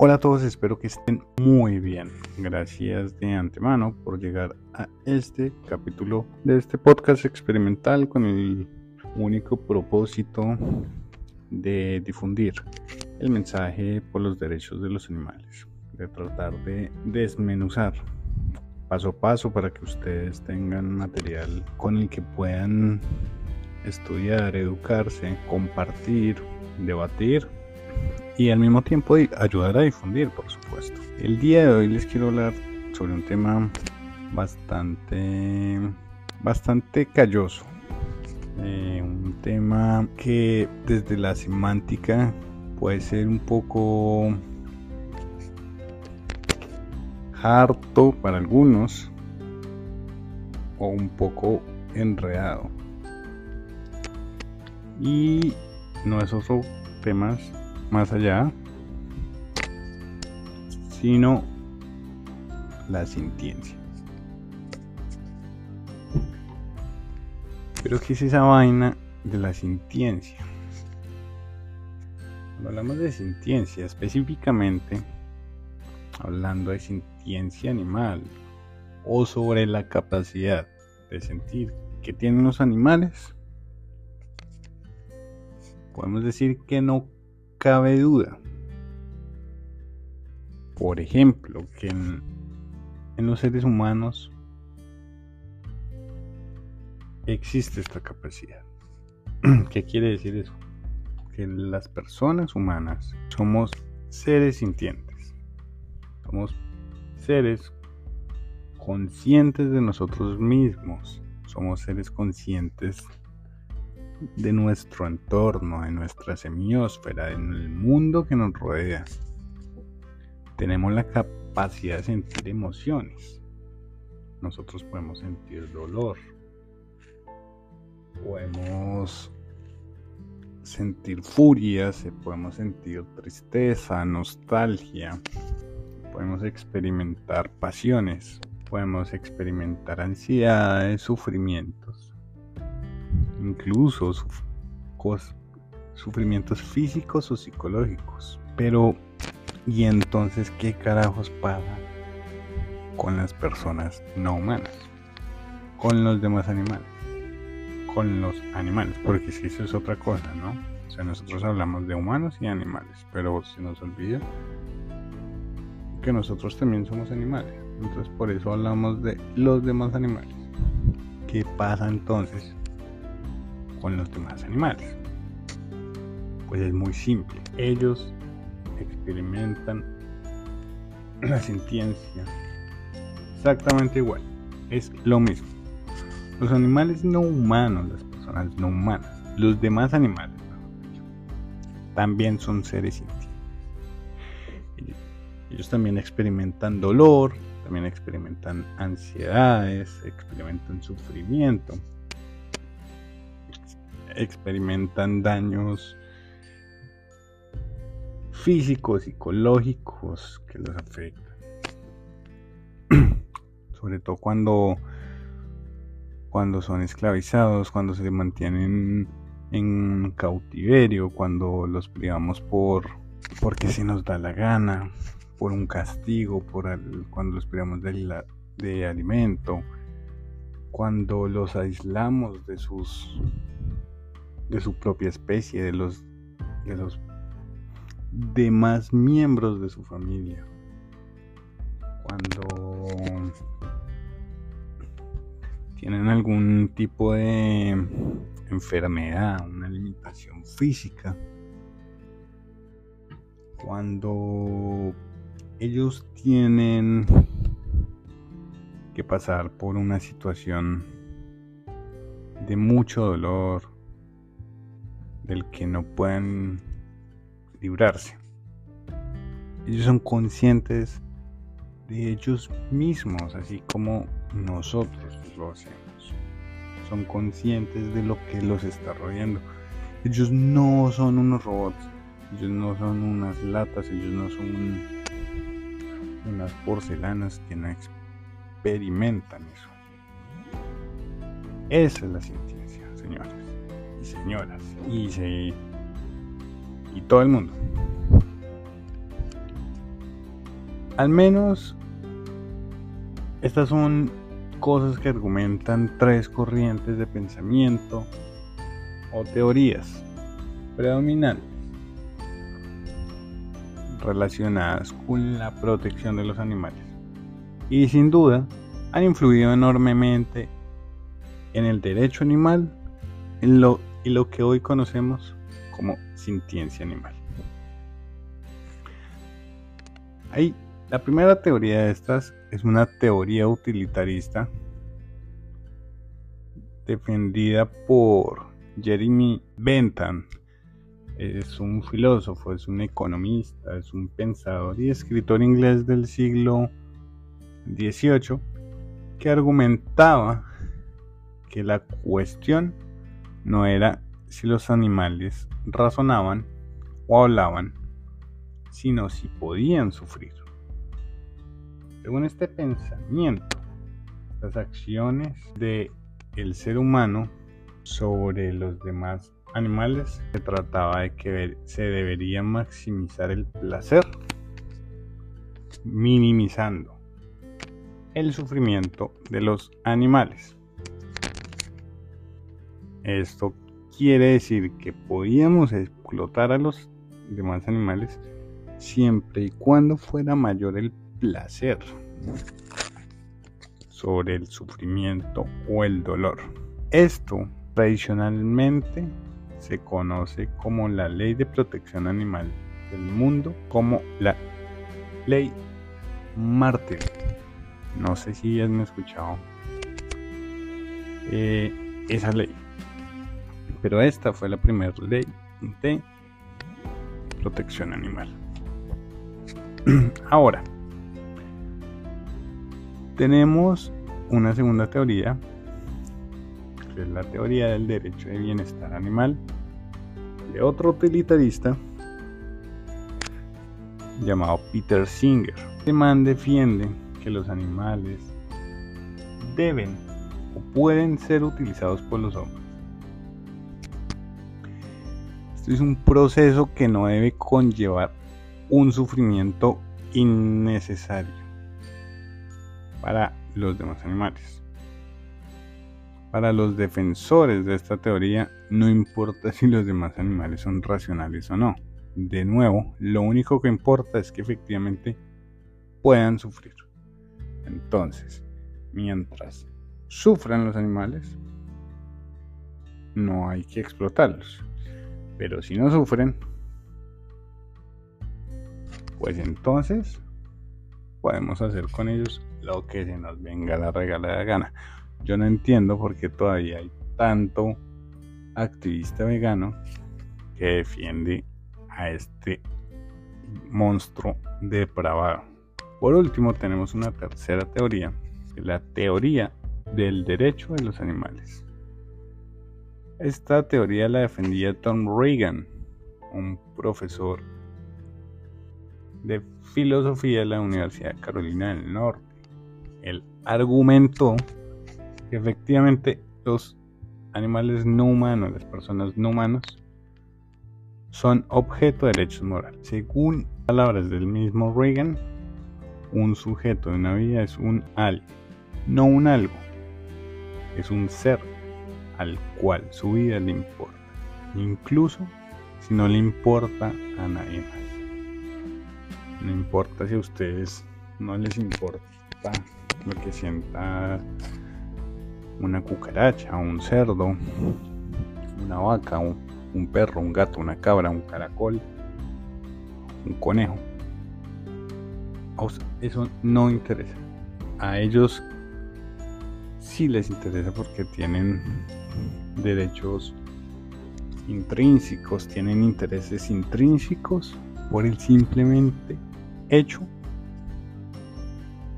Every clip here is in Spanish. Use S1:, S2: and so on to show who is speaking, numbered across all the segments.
S1: Hola a todos, espero que estén muy bien. Gracias de antemano por llegar a este capítulo de este podcast experimental con el único propósito de difundir el mensaje por los derechos de los animales, de tratar de desmenuzar paso a paso para que ustedes tengan material con el que puedan estudiar, educarse, compartir, debatir y al mismo tiempo ayudar a difundir, por supuesto. El día de hoy les quiero hablar sobre un tema bastante, bastante calloso. Eh, un tema que desde la semántica puede ser un poco harto para algunos o un poco enredado. Y no es otro tema más allá, sino la sintiencia. Pero ¿qué es esa vaina de la sintiencia? Cuando hablamos de sintiencia, específicamente hablando de sintiencia animal o sobre la capacidad de sentir que tienen los animales, podemos decir que no cabe duda. Por ejemplo, que en, los seres humanos existe esta capacidad. ¿Qué quiere decir eso? Que las personas humanas somos seres sintientes. Somos seres conscientes de nosotros mismos. Somos seres conscientes de nuestro entorno, de nuestra semiósfera, en el mundo que nos rodea. Tenemos la capacidad de sentir emociones. Nosotros podemos sentir dolor. Podemos sentir furia, podemos sentir tristeza, nostalgia. Podemos experimentar pasiones. Podemos experimentar ansiedades, sufrimientos incluso sufrimientos físicos o psicológicos. Pero, ¿y entonces qué carajos pasa con las personas no humanas? Con los demás animales. Con los animales, porque si eso es otra cosa, ¿no? O sea, nosotros hablamos de humanos y animales, pero se nos olvida que nosotros también somos animales. Entonces por eso hablamos de los demás animales. ¿Qué pasa entonces con los demás animales? Pues es muy simple. Ellos experimentan la sintiencia exactamente igual. Es lo mismo. Los animales no humanos, las personas no humanas, los demás animales, también son seres sintientes. Ellos también experimentan dolor, también experimentan ansiedades, experimentan sufrimiento experimentan daños físicos, psicológicos que los afectan. Sobre todo cuando, cuando son esclavizados, cuando se mantienen en cautiverio, cuando los privamos por porque se nos da la gana, por un castigo, por cuando los privamos de, de alimento, cuando los aislamos de sus de su propia especie, de los, de los demás miembros de su familia. Cuando tienen algún tipo de enfermedad, una limitación física, cuando ellos tienen que pasar por una situación de mucho dolor, del que no pueden librarse. Ellos son conscientes de ellos mismos, así como nosotros lo hacemos. Son conscientes de lo que los está rodeando. Ellos no son unos robots, ellos no son unas latas, ellos no son unas porcelanas que no experimentan eso. Esa es la ciencia, señores y señoras y, y todo el mundo. Al menos estas son cosas que argumentan tres corrientes de pensamiento o teorías predominantes relacionadas con la protección de los animales y sin duda han influido enormemente en el derecho animal en lo, y lo que hoy conocemos como sintiencia animal. Ahí, la primera teoría de estas es una teoría utilitarista defendida por Jeremy Bentham. Es un filósofo, es un economista, es un pensador y escritor inglés del siglo XVIII que argumentaba que la cuestión no era si los animales razonaban o hablaban, sino si podían sufrir. Según este pensamiento, las acciones de el ser humano sobre los demás animales se trataba de que se debería maximizar el placer, minimizando el sufrimiento de los animales. Esto quiere decir que podíamos explotar a los demás animales siempre y cuando fuera mayor el placer sobre el sufrimiento o el dolor. Esto tradicionalmente se conoce como la ley de protección animal del mundo, como la ley Martel. No sé si han escuchado eh, esa ley. Pero esta fue la primera ley de protección animal. Ahora, tenemos una segunda teoría, que es la teoría del derecho de bienestar animal, de otro utilitarista llamado Peter Singer. Este man defiende que los animales deben o pueden ser utilizados por los hombres. Esto es un proceso que no debe conllevar un sufrimiento innecesario para los demás animales. Para los defensores de esta teoría, no importa si los demás animales son racionales o no. De nuevo, lo único que importa es que efectivamente puedan sufrir. Entonces, mientras sufran los animales, no hay que explotarlos. Pero si no sufren, pues entonces podemos hacer con ellos lo que se nos venga la regala de gana. Yo no entiendo por qué todavía hay tanto activista vegano que defiende a este monstruo depravado. Por último, tenemos una tercera teoría, la teoría del derecho de los animales. Esta teoría la defendía Tom Reagan, un profesor de filosofía de la Universidad Carolina del Norte. Él argumentó que efectivamente los animales no humanos, las personas no humanas, son objeto de derechos morales. Según palabras del mismo Reagan, un sujeto de una vida es un al, no un algo, es un ser al cual su vida le importa, incluso si no le importa a nadie más. No importa si a ustedes no les importa lo que sienta una cucaracha, un cerdo, una vaca, un, perro, un gato, una cabra, un caracol, un conejo. Eso no interesa. A ellos sí les interesa porque tienen derechos intrínsecos, tienen intereses intrínsecos por el simplemente hecho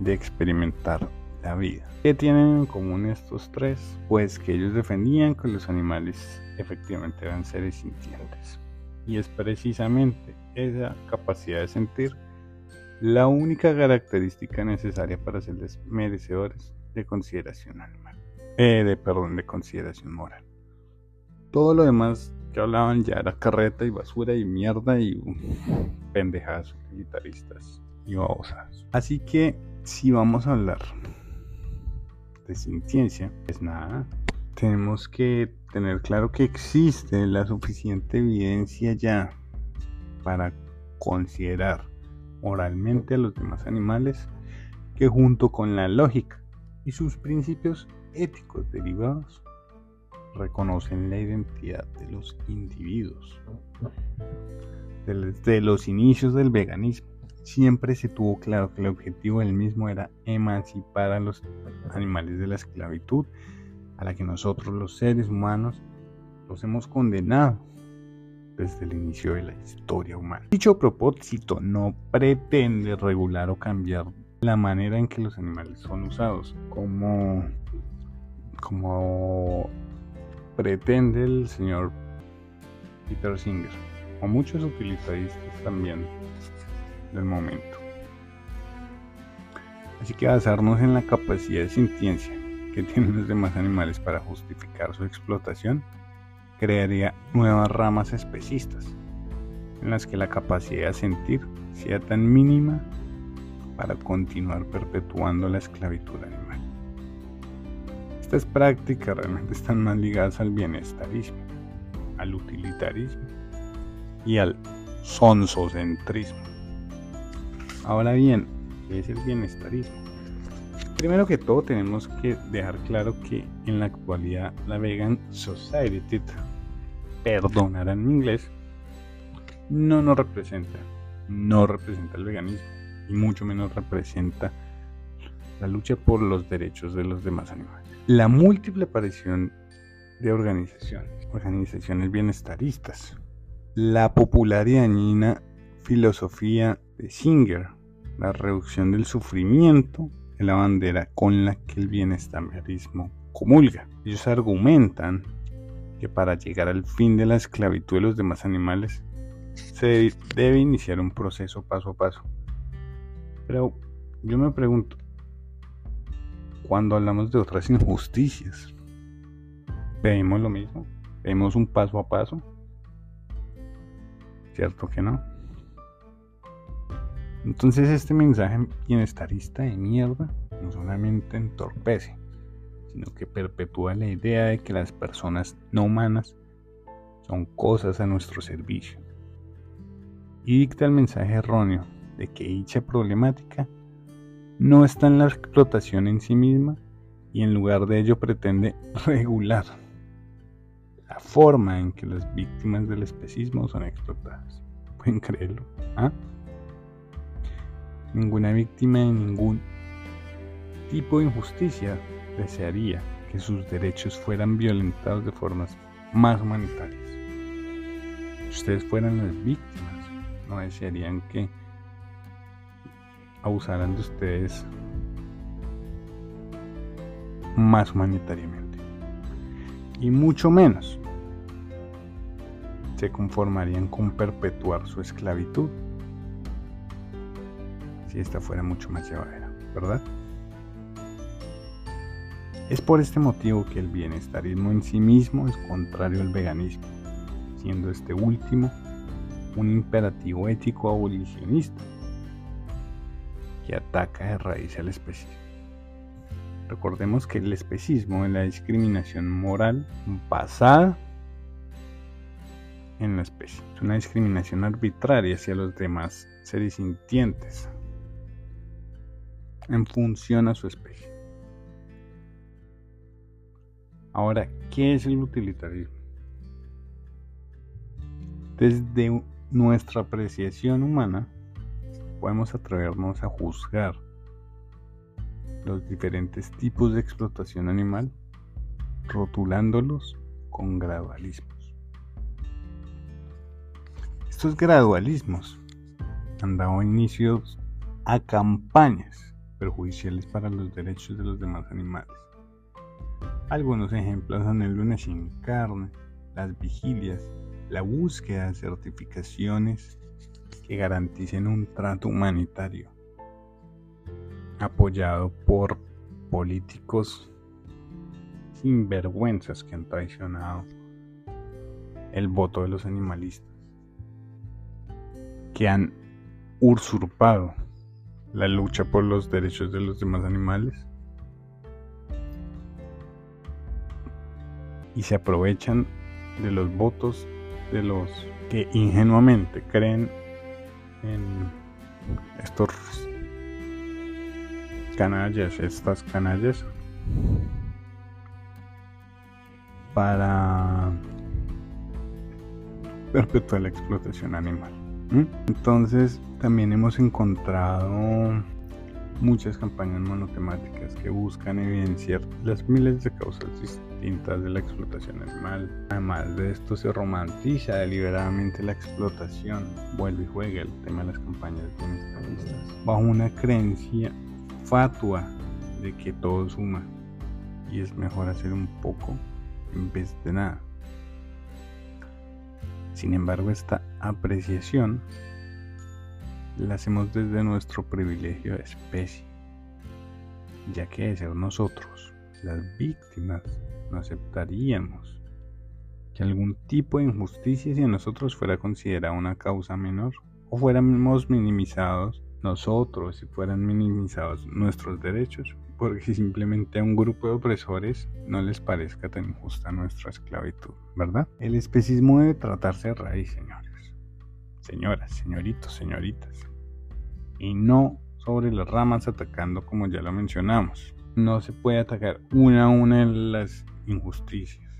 S1: de experimentar la vida. ¿Qué tienen en común estos tres? Pues que ellos defendían que los animales efectivamente eran seres sintientes. Y es precisamente esa capacidad de sentir la única característica necesaria para serles merecedores de consideración animal. Eh, de perdón, de consideración moral. Todo lo demás que hablaban ya era carreta y basura y mierda y pendejadas utilitaristas y babosadas. Así que si vamos a hablar de sintiencia, pues nada, tenemos que tener claro que existe la suficiente evidencia ya para considerar moralmente a los demás animales que junto con la lógica y sus principios éticos derivados reconocen la identidad de los individuos. Desde los inicios del veganismo, siempre se tuvo claro que el objetivo del mismo era emancipar a los animales de la esclavitud a la que nosotros los seres humanos los hemos condenado desde el inicio de la historia humana. Dicho propósito no pretende regular o cambiar la manera en que los animales son usados, como, como pretende el señor Peter Singer, o muchos utilitaristas también del momento. Así que basarnos en la capacidad de sintiencia que tienen los demás animales para justificar su explotación, crearía nuevas ramas especistas, en las que la capacidad de sentir sea tan mínima para continuar perpetuando la esclavitud animal. Estas prácticas realmente están más ligadas al bienestarismo, al utilitarismo y al sonsocentrismo. Ahora bien, ¿qué es el bienestarismo? Primero que todo tenemos que dejar claro que en la actualidad la Vegan Society, perdonarán en inglés, no nos representa, no representa el veganismo y mucho menos representa la lucha por los derechos de los demás animales. La múltiple aparición de organizaciones, organizaciones bienestaristas, la popular y dañina filosofía de Singer, la reducción del sufrimiento la bandera con la que el bienestarismo comulga. Ellos argumentan que para llegar al fin de la esclavitud de los demás animales se debe iniciar un proceso paso a paso. Pero yo me pregunto, cuando hablamos de otras injusticias, ¿vemos lo mismo? ¿Vemos un paso a paso? ¿Cierto que no? Entonces este mensaje bienestarista de mierda no solamente entorpece, sino que perpetúa la idea de que las personas no humanas son cosas a nuestro servicio. Y dicta el mensaje erróneo de que dicha problemática no está en la explotación en sí misma y en lugar de ello pretende regular la forma en que las víctimas del especismo son explotadas. ¿Pueden creerlo? ¿Ah? Ninguna víctima de ningún tipo de injusticia desearía que sus derechos fueran violentados de formas más humanitarias. Si ustedes fueran las víctimas, no desearían que abusaran de ustedes más humanitariamente. Y mucho menos se conformarían con perpetuar su esclavitud si esta fuera mucho más llevadera, ¿verdad? Es por este motivo que el bienestarismo en sí mismo es contrario al veganismo, siendo este último un imperativo ético abolicionista ataca de raíz al especismo. Recordemos que el especismo es la discriminación moral basada en la especie. Es una discriminación arbitraria hacia los demás seres sintientes, en función a su especie. Ahora, ¿qué es el utilitarismo? Desde nuestra apreciación humana, podemos atrevernos a juzgar los diferentes tipos de explotación animal, rotulándolos con gradualismos. Estos gradualismos han dado inicios a campañas perjudiciales para los derechos de los demás animales. Algunos ejemplos son el lunes sin carne, las vigilias, la búsqueda de certificaciones que garanticen un trato humanitario, apoyado por políticos sinvergüenzas que han traicionado el voto de los animalistas, que han usurpado la lucha por los derechos de los demás animales y se aprovechan de los votos de los que ingenuamente creen en estos canallas, estas canallas, para perpetuar la explotación animal. Entonces también hemos encontrado muchas campañas monotemáticas que buscan evidenciar las miles de causas distintas de la explotación animal. Además de esto se romantiza deliberadamente la explotación, vuelve y juega el tema de las campañas bienestaristas, bajo una creencia fatua de que todo suma y es mejor hacer un poco en vez de nada. Sin embargo, esta apreciación la hacemos desde nuestro privilegio de especie, ya que de ser nosotros las víctimas no aceptaríamos que algún tipo de injusticia si nosotros fuera considerada una causa menor o fuéramos minimizados nosotros si fueran minimizados nuestros derechos porque simplemente a un grupo de opresores no les parezca tan injusta nuestra esclavitud, ¿verdad? El especismo debe tratarse de raíz, señores, señoras, señoritos, señoritas, y no sobre las ramas atacando como ya lo mencionamos. No se puede atacar una a una de las injusticias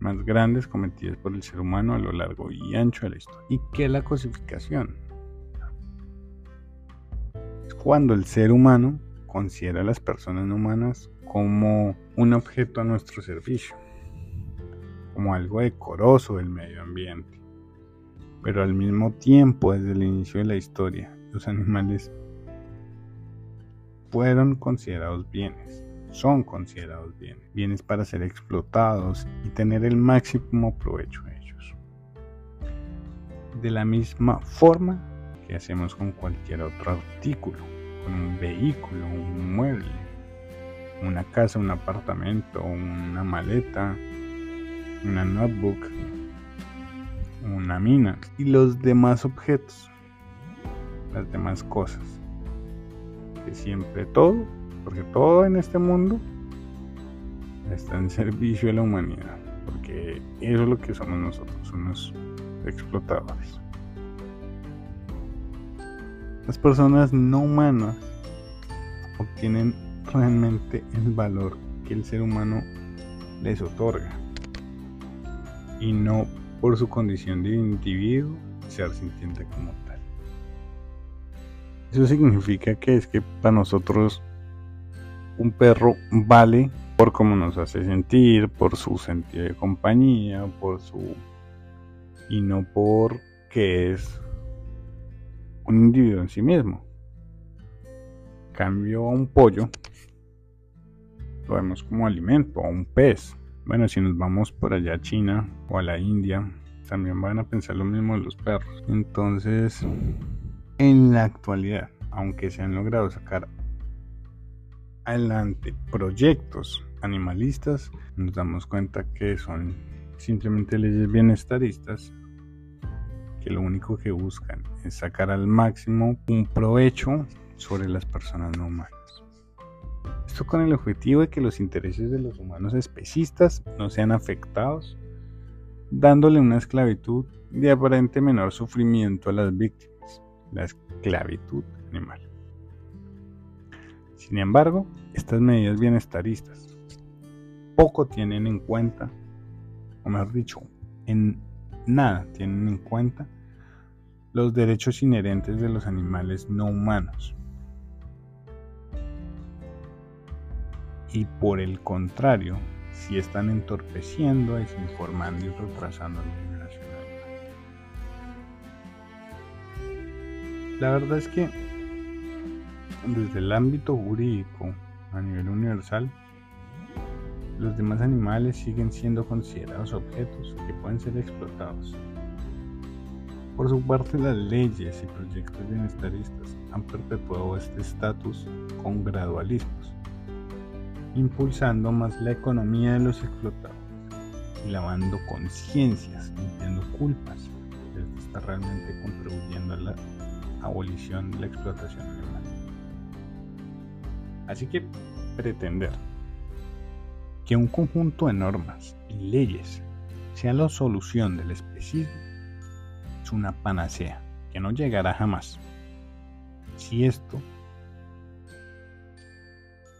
S1: más grandes cometidas por el ser humano a lo largo y ancho de la historia. ¿Y qué es la cosificación? Es cuando el ser humano considera a las personas humanas como un objeto a nuestro servicio, como algo decoroso del medio ambiente. Pero al mismo tiempo, desde el inicio de la historia, los animales fueron considerados bienes, son considerados bienes, bienes para ser explotados y tener el máximo provecho de ellos. De la misma forma que hacemos con cualquier otro artículo un vehículo, un mueble, una casa, un apartamento, una maleta, una notebook, una mina y los demás objetos, las demás cosas. Que siempre todo, porque todo en este mundo está en servicio de la humanidad, porque eso es lo que somos nosotros, unos explotadores. Las personas no humanas obtienen realmente el valor que el ser humano les otorga y no por su condición de individuo ser sintiente como tal. Eso significa que es que para nosotros un perro vale por cómo nos hace sentir, por su sentido de compañía, por su y no por que es un individuo en sí mismo. Cambio a un pollo, lo vemos como alimento, a un pez. Bueno, si nos vamos por allá a China o a la India, también van a pensar lo mismo de los perros. Entonces, en la actualidad, aunque se han logrado sacar adelante proyectos animalistas, nos damos cuenta que son simplemente leyes bienestaristas que lo único que buscan es sacar al máximo un provecho sobre las personas no humanas. Esto con el objetivo de que los intereses de los humanos especistas no sean afectados, dándole una esclavitud de aparente menor sufrimiento a las víctimas, la esclavitud animal. Sin embargo, estas medidas bienestaristas poco tienen en cuenta, o mejor dicho, en nada tienen en cuenta los derechos inherentes de los animales no humanos. Y por el contrario, si están entorpeciendo, desinformando y retrasando la liberación animal. La verdad es que desde el ámbito jurídico a nivel universal, los demás animales siguen siendo considerados objetos que pueden ser explotados. Por su parte, las leyes y proyectos bienestaristas han perpetuado este estatus con gradualismos, impulsando más la economía de los explotados y lavando conciencias, limpiando culpas. Está realmente contribuyendo a la abolición de la explotación animal. Así que pretender que un conjunto de normas y leyes sea la solución del especismo es una panacea que no llegará jamás. Si esto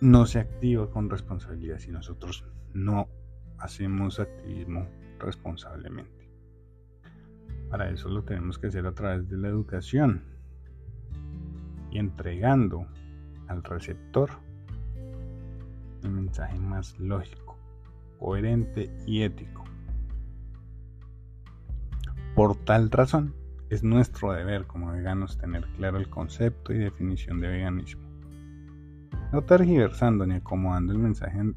S1: no se activa con responsabilidad, si nosotros no hacemos activismo responsablemente. Para eso lo tenemos que hacer a través de la educación y entregando al receptor el mensaje más lógico, coherente y ético. Por tal razón, es nuestro deber como veganos tener claro el concepto y definición de veganismo. No tergiversando ni acomodando el mensaje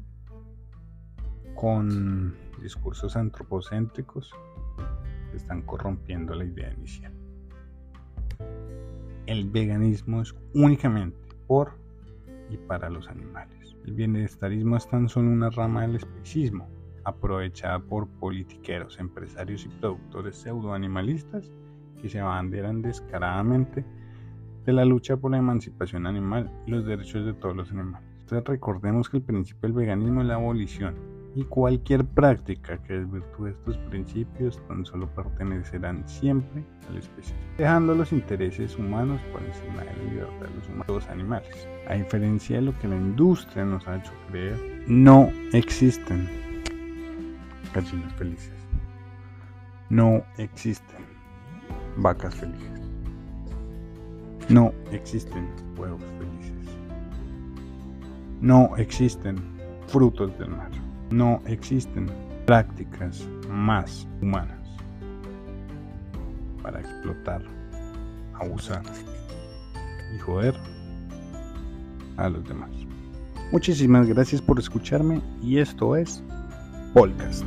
S1: con discursos antropocéntricos están corrompiendo la idea inicial. El veganismo es únicamente por y para los animales. El bienestarismo es tan solo una rama del especismo, aprovechada por politiqueros, empresarios y productores pseudoanimalistas que se abanderan descaradamente de la lucha por la emancipación animal y los derechos de todos los animales. Entonces recordemos que el principio del veganismo es la abolición y cualquier práctica que desvirtúe estos principios tan solo pertenecerán siempre al especie, dejando los intereses humanos por encima de la libertad de los humanos los animales. A diferencia de lo que la industria nos ha hecho creer, no existen gallinas felices. No existen vacas felices. No existen huevos felices. No existen frutos del mar. No existen prácticas más humanas para explotar, abusar y joder a los demás. Muchísimas gracias por escucharme y esto es Podcast.